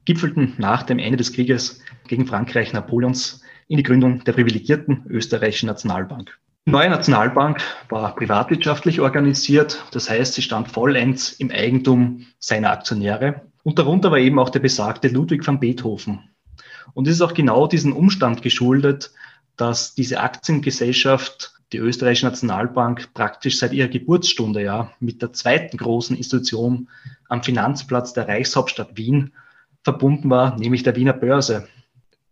gipfelten nach dem Ende des Krieges gegen Frankreich Napoleons in die Gründung der privilegierten österreichischen Nationalbank. Die neue Nationalbank war privatwirtschaftlich organisiert, das heißt, sie stand vollends im Eigentum seiner Aktionäre und darunter war eben auch der besagte Ludwig van Beethoven. Und es ist auch genau diesen Umstand geschuldet, dass diese Aktiengesellschaft, die österreichische Nationalbank, praktisch seit ihrer Geburtsstunde ja mit der zweiten großen Institution am Finanzplatz der Reichshauptstadt Wien verbunden war, nämlich der Wiener Börse.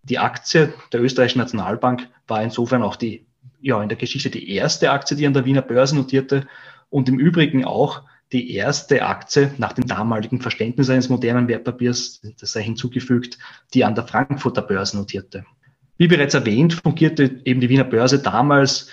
Die Aktie der österreichischen Nationalbank war insofern auch die, ja, in der Geschichte die erste Aktie, die an der Wiener Börse notierte und im Übrigen auch die erste Aktie nach dem damaligen Verständnis eines modernen Wertpapiers, das sei hinzugefügt, die an der Frankfurter Börse notierte. Wie bereits erwähnt, fungierte eben die Wiener Börse damals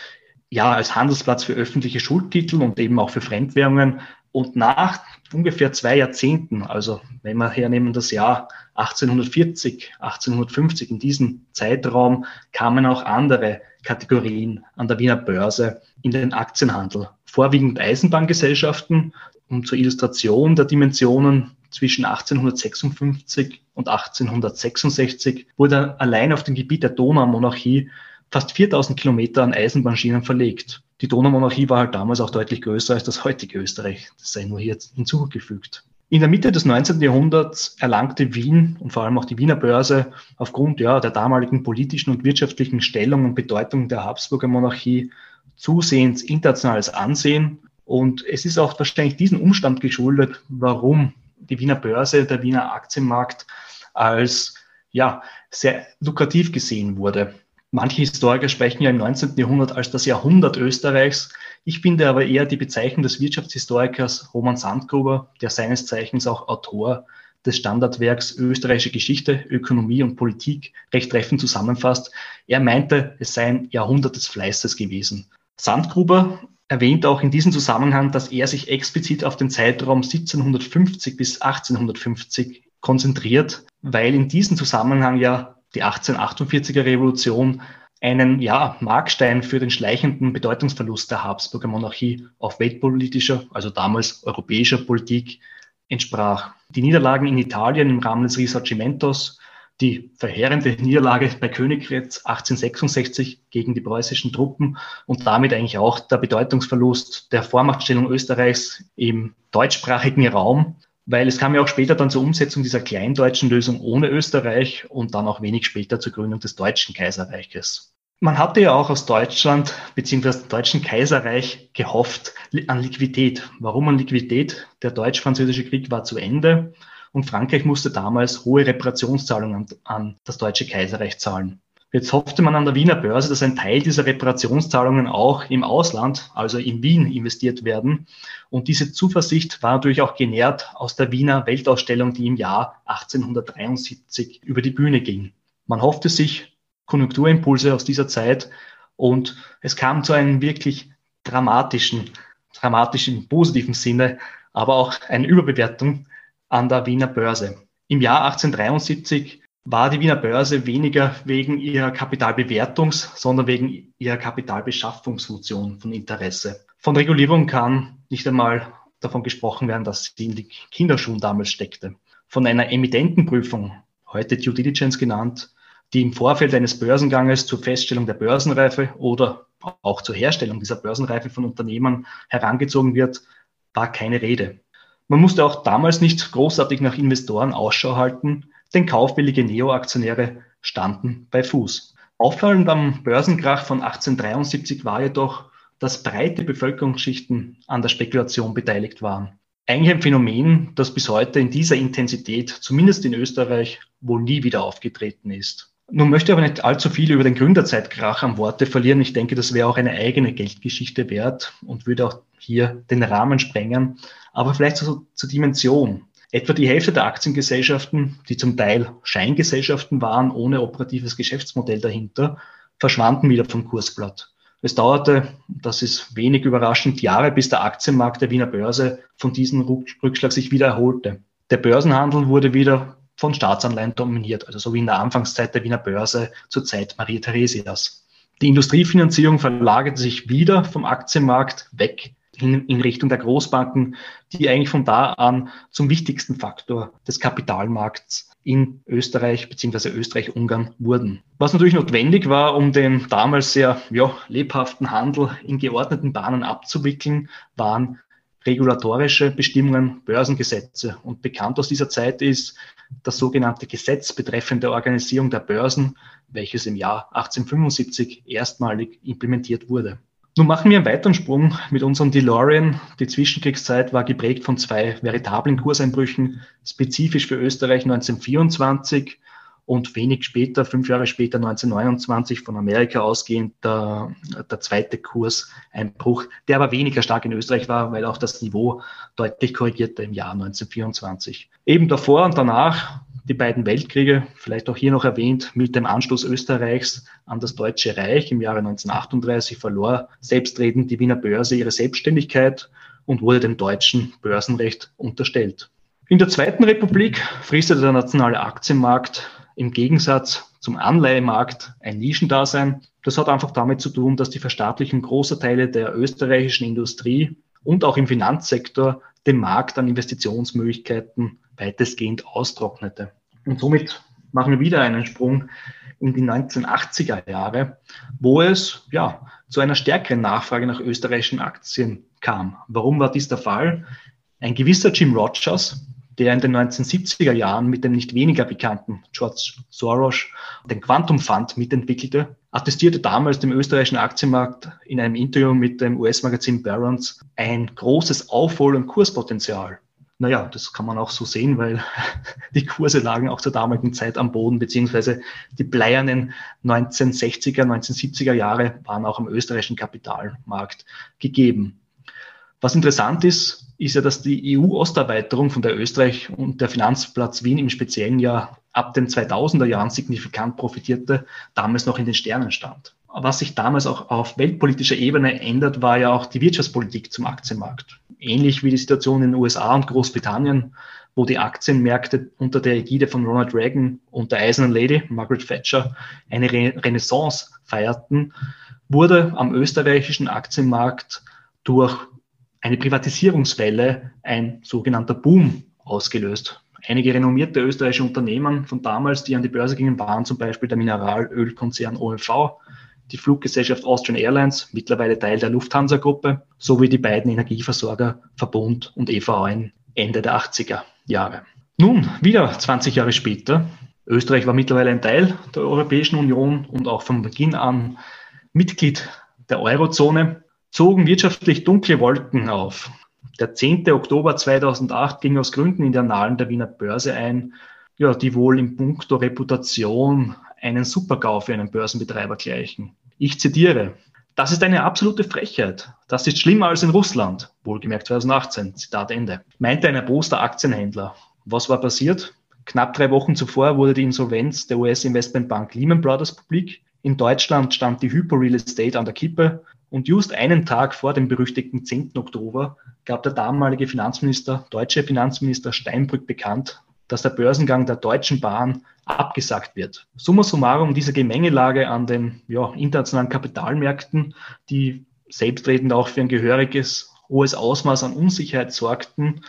ja als Handelsplatz für öffentliche Schuldtitel und eben auch für Fremdwährungen. Und nach ungefähr zwei Jahrzehnten, also wenn wir hernehmen das Jahr 1840, 1850, in diesem Zeitraum kamen auch andere Kategorien an der Wiener Börse in den Aktienhandel. Vorwiegend Eisenbahngesellschaften und zur Illustration der Dimensionen zwischen 1856 und 1866 wurde allein auf dem Gebiet der Donaumonarchie fast 4000 Kilometer an Eisenbahnschienen verlegt. Die Donaumonarchie war halt damals auch deutlich größer als das heutige Österreich. Das sei nur hier hinzugefügt. In der Mitte des 19. Jahrhunderts erlangte Wien und vor allem auch die Wiener Börse aufgrund ja, der damaligen politischen und wirtschaftlichen Stellung und Bedeutung der Habsburger Monarchie zusehends internationales Ansehen Und es ist auch wahrscheinlich diesen Umstand geschuldet, warum die Wiener Börse, der Wiener Aktienmarkt als ja, sehr lukrativ gesehen wurde. Manche Historiker sprechen ja im 19. Jahrhundert als das Jahrhundert Österreichs. Ich finde aber eher die Bezeichnung des Wirtschaftshistorikers Roman Sandgruber, der seines Zeichens auch Autor des Standardwerks Österreichische Geschichte, Ökonomie und Politik recht treffend zusammenfasst. Er meinte, es sei ein Jahrhundert des Fleißes gewesen. Sandgruber erwähnt auch in diesem Zusammenhang, dass er sich explizit auf den Zeitraum 1750 bis 1850 konzentriert, weil in diesem Zusammenhang ja die 1848er Revolution einen ja, Markstein für den schleichenden Bedeutungsverlust der Habsburger Monarchie auf weltpolitischer, also damals europäischer Politik entsprach. Die Niederlagen in Italien im Rahmen des Risorgimentos, die verheerende Niederlage bei Königgrätz 1866 gegen die preußischen Truppen und damit eigentlich auch der Bedeutungsverlust der Vormachtstellung Österreichs im deutschsprachigen Raum, weil es kam ja auch später dann zur Umsetzung dieser kleindeutschen Lösung ohne Österreich und dann auch wenig später zur Gründung des Deutschen Kaiserreiches. Man hatte ja auch aus Deutschland bzw. dem Deutschen Kaiserreich gehofft an Liquidität. Warum an Liquidität? Der deutsch-französische Krieg war zu Ende und Frankreich musste damals hohe Reparationszahlungen an das Deutsche Kaiserreich zahlen. Jetzt hoffte man an der Wiener Börse, dass ein Teil dieser Reparationszahlungen auch im Ausland, also in Wien, investiert werden. Und diese Zuversicht war natürlich auch genährt aus der Wiener Weltausstellung, die im Jahr 1873 über die Bühne ging. Man hoffte sich Konjunkturimpulse aus dieser Zeit und es kam zu einem wirklich dramatischen, dramatischen positiven Sinne, aber auch eine Überbewertung an der Wiener Börse. Im Jahr 1873 war die Wiener Börse weniger wegen ihrer Kapitalbewertungs-, sondern wegen ihrer Kapitalbeschaffungsfunktion von Interesse. Von Regulierung kann nicht einmal davon gesprochen werden, dass sie in die Kinderschuhen damals steckte. Von einer Emittentenprüfung, heute Due Diligence genannt, die im Vorfeld eines Börsenganges zur Feststellung der Börsenreife oder auch zur Herstellung dieser Börsenreife von Unternehmen herangezogen wird, war keine Rede. Man musste auch damals nicht großartig nach Investoren Ausschau halten, denn kaufwillige Neoaktionäre standen bei Fuß. Auffallend am Börsenkrach von 1873 war jedoch, dass breite Bevölkerungsschichten an der Spekulation beteiligt waren. Eigentlich ein Phänomen, das bis heute in dieser Intensität, zumindest in Österreich, wohl nie wieder aufgetreten ist. Nun möchte ich aber nicht allzu viel über den Gründerzeitkrach am Worte verlieren. Ich denke, das wäre auch eine eigene Geldgeschichte wert und würde auch hier den Rahmen sprengen. Aber vielleicht so zur Dimension. Etwa die Hälfte der Aktiengesellschaften, die zum Teil Scheingesellschaften waren, ohne operatives Geschäftsmodell dahinter, verschwanden wieder vom Kursblatt. Es dauerte, das ist wenig überraschend, Jahre, bis der Aktienmarkt der Wiener Börse von diesem Rückschlag sich wieder erholte. Der Börsenhandel wurde wieder von Staatsanleihen dominiert, also so wie in der Anfangszeit der Wiener Börse zur Zeit Maria Theresias. Die Industriefinanzierung verlagerte sich wieder vom Aktienmarkt weg in, in, Richtung der Großbanken, die eigentlich von da an zum wichtigsten Faktor des Kapitalmarkts in Österreich bzw. Österreich-Ungarn wurden. Was natürlich notwendig war, um den damals sehr ja, lebhaften Handel in geordneten Bahnen abzuwickeln, waren regulatorische Bestimmungen, Börsengesetze. Und bekannt aus dieser Zeit ist das sogenannte Gesetz betreffende Organisierung der Börsen, welches im Jahr 1875 erstmalig implementiert wurde. Nun machen wir einen weiteren Sprung mit unserem DeLorean. Die Zwischenkriegszeit war geprägt von zwei veritablen Kurseinbrüchen, spezifisch für Österreich 1924 und wenig später, fünf Jahre später, 1929 von Amerika ausgehend, der, der zweite Kurseinbruch, der aber weniger stark in Österreich war, weil auch das Niveau deutlich korrigierte im Jahr 1924. Eben davor und danach die beiden Weltkriege, vielleicht auch hier noch erwähnt, mit dem Anschluss Österreichs an das Deutsche Reich im Jahre 1938 verlor selbstredend die Wiener Börse ihre Selbstständigkeit und wurde dem deutschen Börsenrecht unterstellt. In der Zweiten Republik fristete der nationale Aktienmarkt im Gegensatz zum Anleihemarkt ein Nischendasein. Das hat einfach damit zu tun, dass die Verstaatlichung großer Teile der österreichischen Industrie und auch im Finanzsektor den Markt an Investitionsmöglichkeiten weitestgehend austrocknete. Und somit machen wir wieder einen Sprung in die 1980er Jahre, wo es ja zu einer stärkeren Nachfrage nach österreichischen Aktien kam. Warum war dies der Fall? Ein gewisser Jim Rogers, der in den 1970er Jahren mit dem nicht weniger bekannten George Soros den Quantum Fund mitentwickelte, attestierte damals dem österreichischen Aktienmarkt in einem Interview mit dem US-Magazin Barron's ein großes Aufhol- und Kurspotenzial. Naja, das kann man auch so sehen, weil *laughs* die Kurse lagen auch zur damaligen Zeit am Boden, beziehungsweise die bleiernen 1960er, 1970er Jahre waren auch am österreichischen Kapitalmarkt gegeben. Was interessant ist, ist ja, dass die EU-Osterweiterung von der Österreich und der Finanzplatz Wien im speziellen Jahr ab den 2000er Jahren signifikant profitierte, damals noch in den Sternen stand. Was sich damals auch auf weltpolitischer Ebene ändert, war ja auch die Wirtschaftspolitik zum Aktienmarkt. Ähnlich wie die Situation in den USA und Großbritannien, wo die Aktienmärkte unter der Ägide von Ronald Reagan und der Eisernen Lady, Margaret Thatcher, eine Re Renaissance feierten, wurde am österreichischen Aktienmarkt durch eine Privatisierungswelle, ein sogenannter Boom ausgelöst. Einige renommierte österreichische Unternehmen von damals, die an die Börse gingen, waren zum Beispiel der Mineralölkonzern OMV, die Fluggesellschaft Austrian Airlines, mittlerweile Teil der Lufthansa-Gruppe, sowie die beiden Energieversorger Verbund und EVN Ende der 80er Jahre. Nun, wieder 20 Jahre später, Österreich war mittlerweile ein Teil der Europäischen Union und auch von Beginn an Mitglied der Eurozone zogen wirtschaftlich dunkle Wolken auf. Der 10. Oktober 2008 ging aus Gründen in die Annalen der Wiener Börse ein, ja, die wohl in puncto Reputation einen Supergau für einen Börsenbetreiber gleichen. Ich zitiere, das ist eine absolute Frechheit. Das ist schlimmer als in Russland. Wohlgemerkt 2018. Zitat Ende. Meinte ein erboster Aktienhändler. Was war passiert? Knapp drei Wochen zuvor wurde die Insolvenz der US-Investmentbank Lehman Brothers publik. In Deutschland stand die Hypo Real Estate an der Kippe. Und just einen Tag vor dem berüchtigten 10. Oktober gab der damalige Finanzminister, deutsche Finanzminister Steinbrück bekannt, dass der Börsengang der Deutschen Bahn abgesagt wird. Summa summarum, diese Gemengelage an den ja, internationalen Kapitalmärkten, die selbstredend auch für ein gehöriges hohes Ausmaß an Unsicherheit sorgten,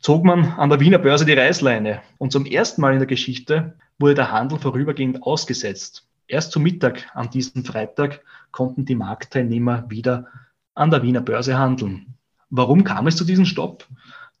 zog man an der Wiener Börse die Reißleine. Und zum ersten Mal in der Geschichte wurde der Handel vorübergehend ausgesetzt. Erst zu Mittag an diesem Freitag konnten die Marktteilnehmer wieder an der Wiener Börse handeln. Warum kam es zu diesem Stopp?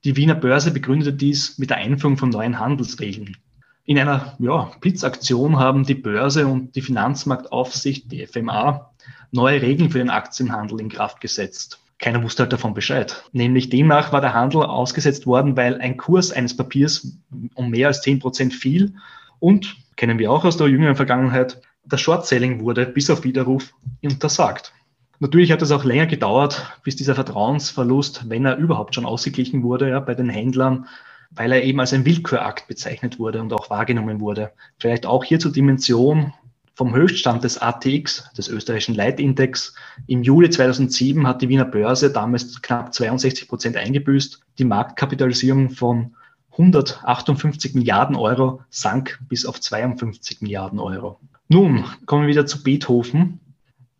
Die Wiener Börse begründete dies mit der Einführung von neuen Handelsregeln. In einer ja, Blitzaktion haben die Börse und die Finanzmarktaufsicht, die FMA, neue Regeln für den Aktienhandel in Kraft gesetzt. Keiner wusste halt davon Bescheid. Nämlich demnach war der Handel ausgesetzt worden, weil ein Kurs eines Papiers um mehr als 10 Prozent fiel und, kennen wir auch aus der jüngeren Vergangenheit, das Short-Selling wurde bis auf Widerruf untersagt. Natürlich hat es auch länger gedauert, bis dieser Vertrauensverlust, wenn er überhaupt schon ausgeglichen wurde, ja, bei den Händlern, weil er eben als ein Willkürakt bezeichnet wurde und auch wahrgenommen wurde. Vielleicht auch hier zur Dimension vom Höchststand des ATX, des österreichischen Leitindex. Im Juli 2007 hat die Wiener Börse damals knapp 62 Prozent eingebüßt. Die Marktkapitalisierung von 158 Milliarden Euro sank bis auf 52 Milliarden Euro. Nun kommen wir wieder zu Beethoven.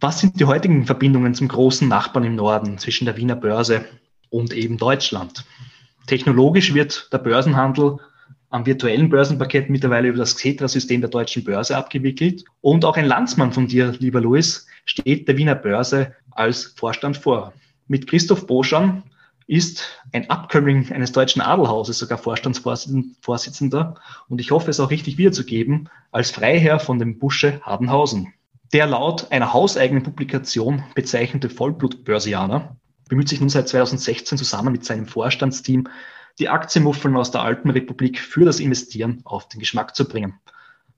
Was sind die heutigen Verbindungen zum großen Nachbarn im Norden zwischen der Wiener Börse und eben Deutschland? Technologisch wird der Börsenhandel am virtuellen Börsenpaket mittlerweile über das Xetra-System der deutschen Börse abgewickelt. Und auch ein Landsmann von dir, lieber Louis, steht der Wiener Börse als Vorstand vor. Mit Christoph Boschan ist ein Abkömmling eines deutschen Adelhauses, sogar Vorstandsvorsitzender, und ich hoffe es auch richtig wiederzugeben, als Freiherr von dem Busche Hardenhausen. Der laut einer hauseigenen Publikation bezeichnete Vollblutbörsianer bemüht sich nun seit 2016 zusammen mit seinem Vorstandsteam, die Aktienmuffeln aus der Alpenrepublik für das Investieren auf den Geschmack zu bringen.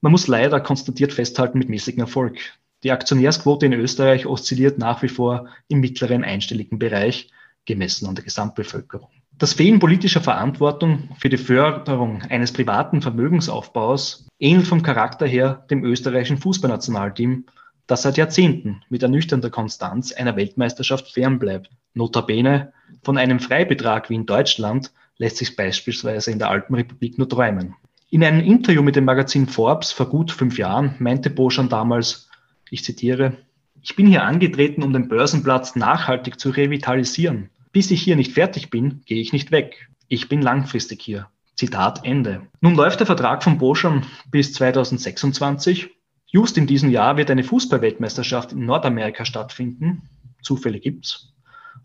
Man muss leider konstatiert festhalten mit mäßigem Erfolg. Die Aktionärsquote in Österreich oszilliert nach wie vor im mittleren einstelligen Bereich gemessen an der Gesamtbevölkerung. Das Fehlen politischer Verantwortung für die Förderung eines privaten Vermögensaufbaus ähnelt vom Charakter her dem österreichischen Fußballnationalteam, das seit Jahrzehnten mit ernüchternder Konstanz einer Weltmeisterschaft fernbleibt. Notabene, von einem Freibetrag wie in Deutschland lässt sich beispielsweise in der Alpenrepublik nur träumen. In einem Interview mit dem Magazin Forbes vor gut fünf Jahren meinte Boschan damals, ich zitiere, ich bin hier angetreten, um den Börsenplatz nachhaltig zu revitalisieren. Bis ich hier nicht fertig bin, gehe ich nicht weg. Ich bin langfristig hier. Zitat Ende. Nun läuft der Vertrag von Boschan bis 2026. Just in diesem Jahr wird eine Fußballweltmeisterschaft in Nordamerika stattfinden. Zufälle gibt's.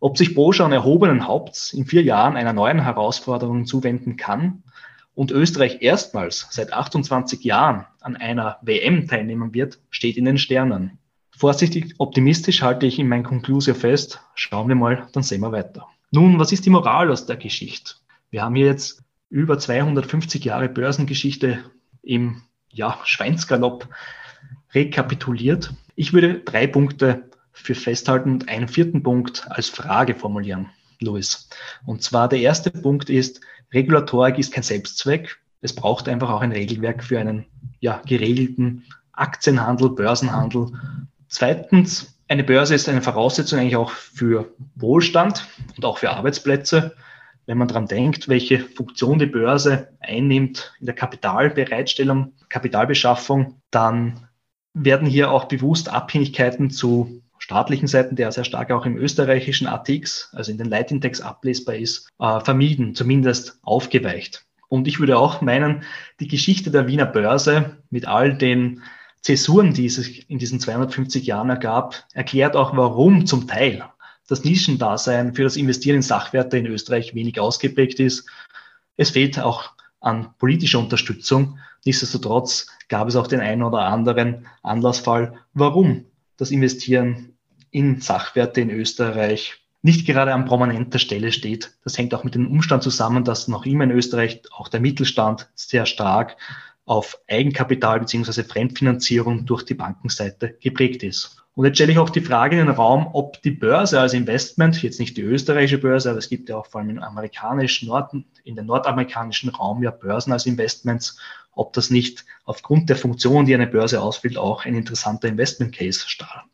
Ob sich Boschan erhobenen Haupts in vier Jahren einer neuen Herausforderung zuwenden kann und Österreich erstmals seit 28 Jahren an einer WM teilnehmen wird, steht in den Sternen. Vorsichtig optimistisch halte ich in mein Conclusio fest. Schauen wir mal, dann sehen wir weiter. Nun, was ist die Moral aus der Geschichte? Wir haben hier jetzt über 250 Jahre Börsengeschichte im ja, Schweinsgalopp rekapituliert. Ich würde drei Punkte für festhalten und einen vierten Punkt als Frage formulieren, Louis. Und zwar der erste Punkt ist, Regulatorik ist kein Selbstzweck. Es braucht einfach auch ein Regelwerk für einen ja, geregelten Aktienhandel, Börsenhandel. Zweitens, eine Börse ist eine Voraussetzung eigentlich auch für Wohlstand und auch für Arbeitsplätze. Wenn man daran denkt, welche Funktion die Börse einnimmt in der Kapitalbereitstellung, Kapitalbeschaffung, dann werden hier auch bewusst Abhängigkeiten zu staatlichen Seiten, der sehr stark auch im österreichischen ATX, also in den Leitindex ablesbar ist, äh, vermieden, zumindest aufgeweicht. Und ich würde auch meinen, die Geschichte der Wiener Börse mit all den Zäsuren, die es in diesen 250 Jahren ergab, erklärt auch, warum zum Teil das Nischendasein für das Investieren in Sachwerte in Österreich wenig ausgeprägt ist. Es fehlt auch an politischer Unterstützung. Nichtsdestotrotz gab es auch den einen oder anderen Anlassfall, warum das Investieren in Sachwerte in Österreich nicht gerade an prominenter Stelle steht. Das hängt auch mit dem Umstand zusammen, dass noch immer in Österreich auch der Mittelstand sehr stark auf Eigenkapital beziehungsweise Fremdfinanzierung durch die Bankenseite geprägt ist. Und jetzt stelle ich auch die Frage in den Raum, ob die Börse als Investment, jetzt nicht die österreichische Börse, aber es gibt ja auch vor allem im amerikanischen Norden, in den nordamerikanischen Raum ja Börsen als Investments, ob das nicht aufgrund der Funktion, die eine Börse ausfüllt, auch ein interessanter Investment Case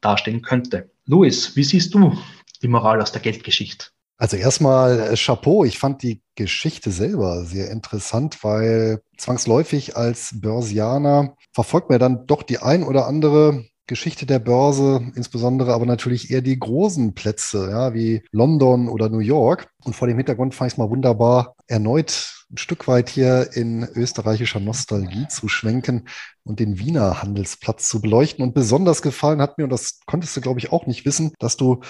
darstellen könnte. Louis, wie siehst du die Moral aus der Geldgeschichte? Also erstmal äh, Chapeau. Ich fand die Geschichte selber sehr interessant, weil zwangsläufig als Börsianer verfolgt man dann doch die ein oder andere Geschichte der Börse, insbesondere aber natürlich eher die großen Plätze, ja, wie London oder New York. Und vor dem Hintergrund fand ich es mal wunderbar, erneut ein Stück weit hier in österreichischer Nostalgie zu schwenken und den Wiener Handelsplatz zu beleuchten. Und besonders gefallen hat mir, und das konntest du, glaube ich, auch nicht wissen, dass du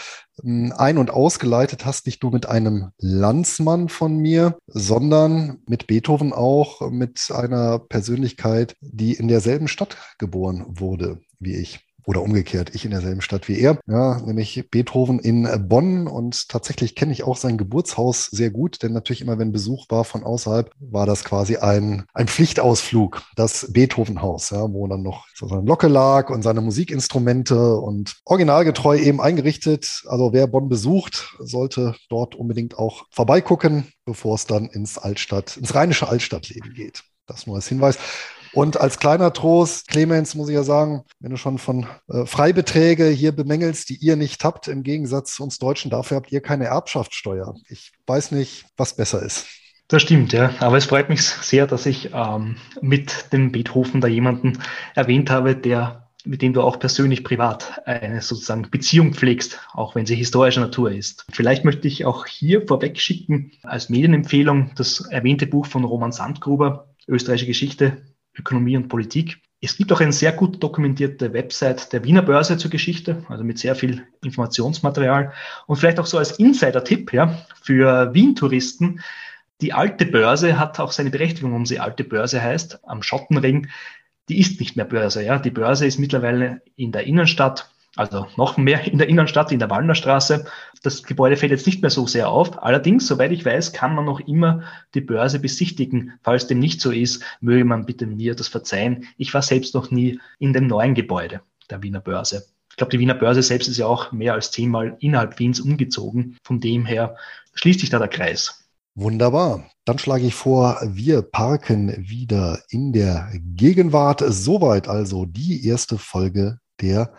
ähm, ein- und ausgeleitet hast, nicht nur mit einem Landsmann von mir, sondern mit Beethoven auch, mit einer Persönlichkeit, die in derselben Stadt geboren wurde wie ich oder umgekehrt, ich in derselben Stadt wie er, ja, nämlich Beethoven in Bonn und tatsächlich kenne ich auch sein Geburtshaus sehr gut, denn natürlich immer, wenn Besuch war von außerhalb, war das quasi ein, ein Pflichtausflug, das Beethovenhaus, ja, wo dann noch so seine Locke lag und seine Musikinstrumente und originalgetreu eben eingerichtet. Also wer Bonn besucht, sollte dort unbedingt auch vorbeigucken, bevor es dann ins Altstadt, ins rheinische Altstadtleben geht. Das nur als Hinweis. Und als kleiner Trost, Clemens, muss ich ja sagen, wenn du schon von äh, Freibeträge hier bemängelst, die ihr nicht habt, im Gegensatz zu uns Deutschen, dafür habt ihr keine Erbschaftssteuer. Ich weiß nicht, was besser ist. Das stimmt, ja. Aber es freut mich sehr, dass ich ähm, mit dem Beethoven da jemanden erwähnt habe, der, mit dem du auch persönlich privat eine sozusagen Beziehung pflegst, auch wenn sie historischer Natur ist. Vielleicht möchte ich auch hier vorweg schicken als Medienempfehlung das erwähnte Buch von Roman Sandgruber, Österreichische Geschichte, Ökonomie und Politik. Es gibt auch eine sehr gut dokumentierte Website der Wiener Börse zur Geschichte, also mit sehr viel Informationsmaterial. Und vielleicht auch so als Insider-Tipp ja, für Wien-Touristen. Die alte Börse hat auch seine Berechtigung, warum sie alte Börse heißt, am Schottenring. Die ist nicht mehr Börse. Ja. Die Börse ist mittlerweile in der Innenstadt also noch mehr in der Innenstadt, in der Wallnerstraße. Das Gebäude fällt jetzt nicht mehr so sehr auf. Allerdings, soweit ich weiß, kann man noch immer die Börse besichtigen. Falls dem nicht so ist, möge man bitte mir das verzeihen. Ich war selbst noch nie in dem neuen Gebäude der Wiener Börse. Ich glaube, die Wiener Börse selbst ist ja auch mehr als zehnmal innerhalb Wiens umgezogen. Von dem her schließt sich da der Kreis. Wunderbar. Dann schlage ich vor, wir parken wieder in der Gegenwart. Soweit also die erste Folge der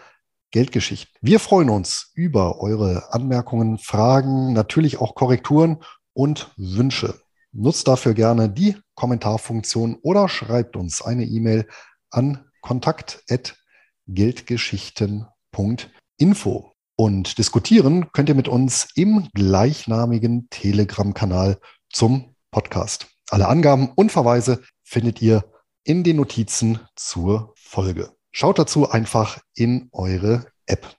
Geldgeschichten. Wir freuen uns über eure Anmerkungen, Fragen, natürlich auch Korrekturen und Wünsche. Nutzt dafür gerne die Kommentarfunktion oder schreibt uns eine E-Mail an kontakt.geldgeschichten.info. Und diskutieren könnt ihr mit uns im gleichnamigen Telegram-Kanal zum Podcast. Alle Angaben und Verweise findet ihr in den Notizen zur Folge. Schaut dazu einfach in eure App.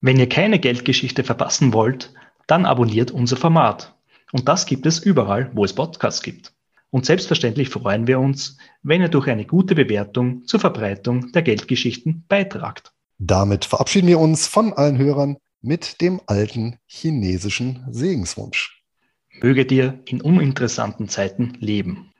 Wenn ihr keine Geldgeschichte verpassen wollt, dann abonniert unser Format. Und das gibt es überall, wo es Podcasts gibt. Und selbstverständlich freuen wir uns, wenn ihr durch eine gute Bewertung zur Verbreitung der Geldgeschichten beitragt. Damit verabschieden wir uns von allen Hörern mit dem alten chinesischen Segenswunsch. Möge dir in uninteressanten Zeiten leben.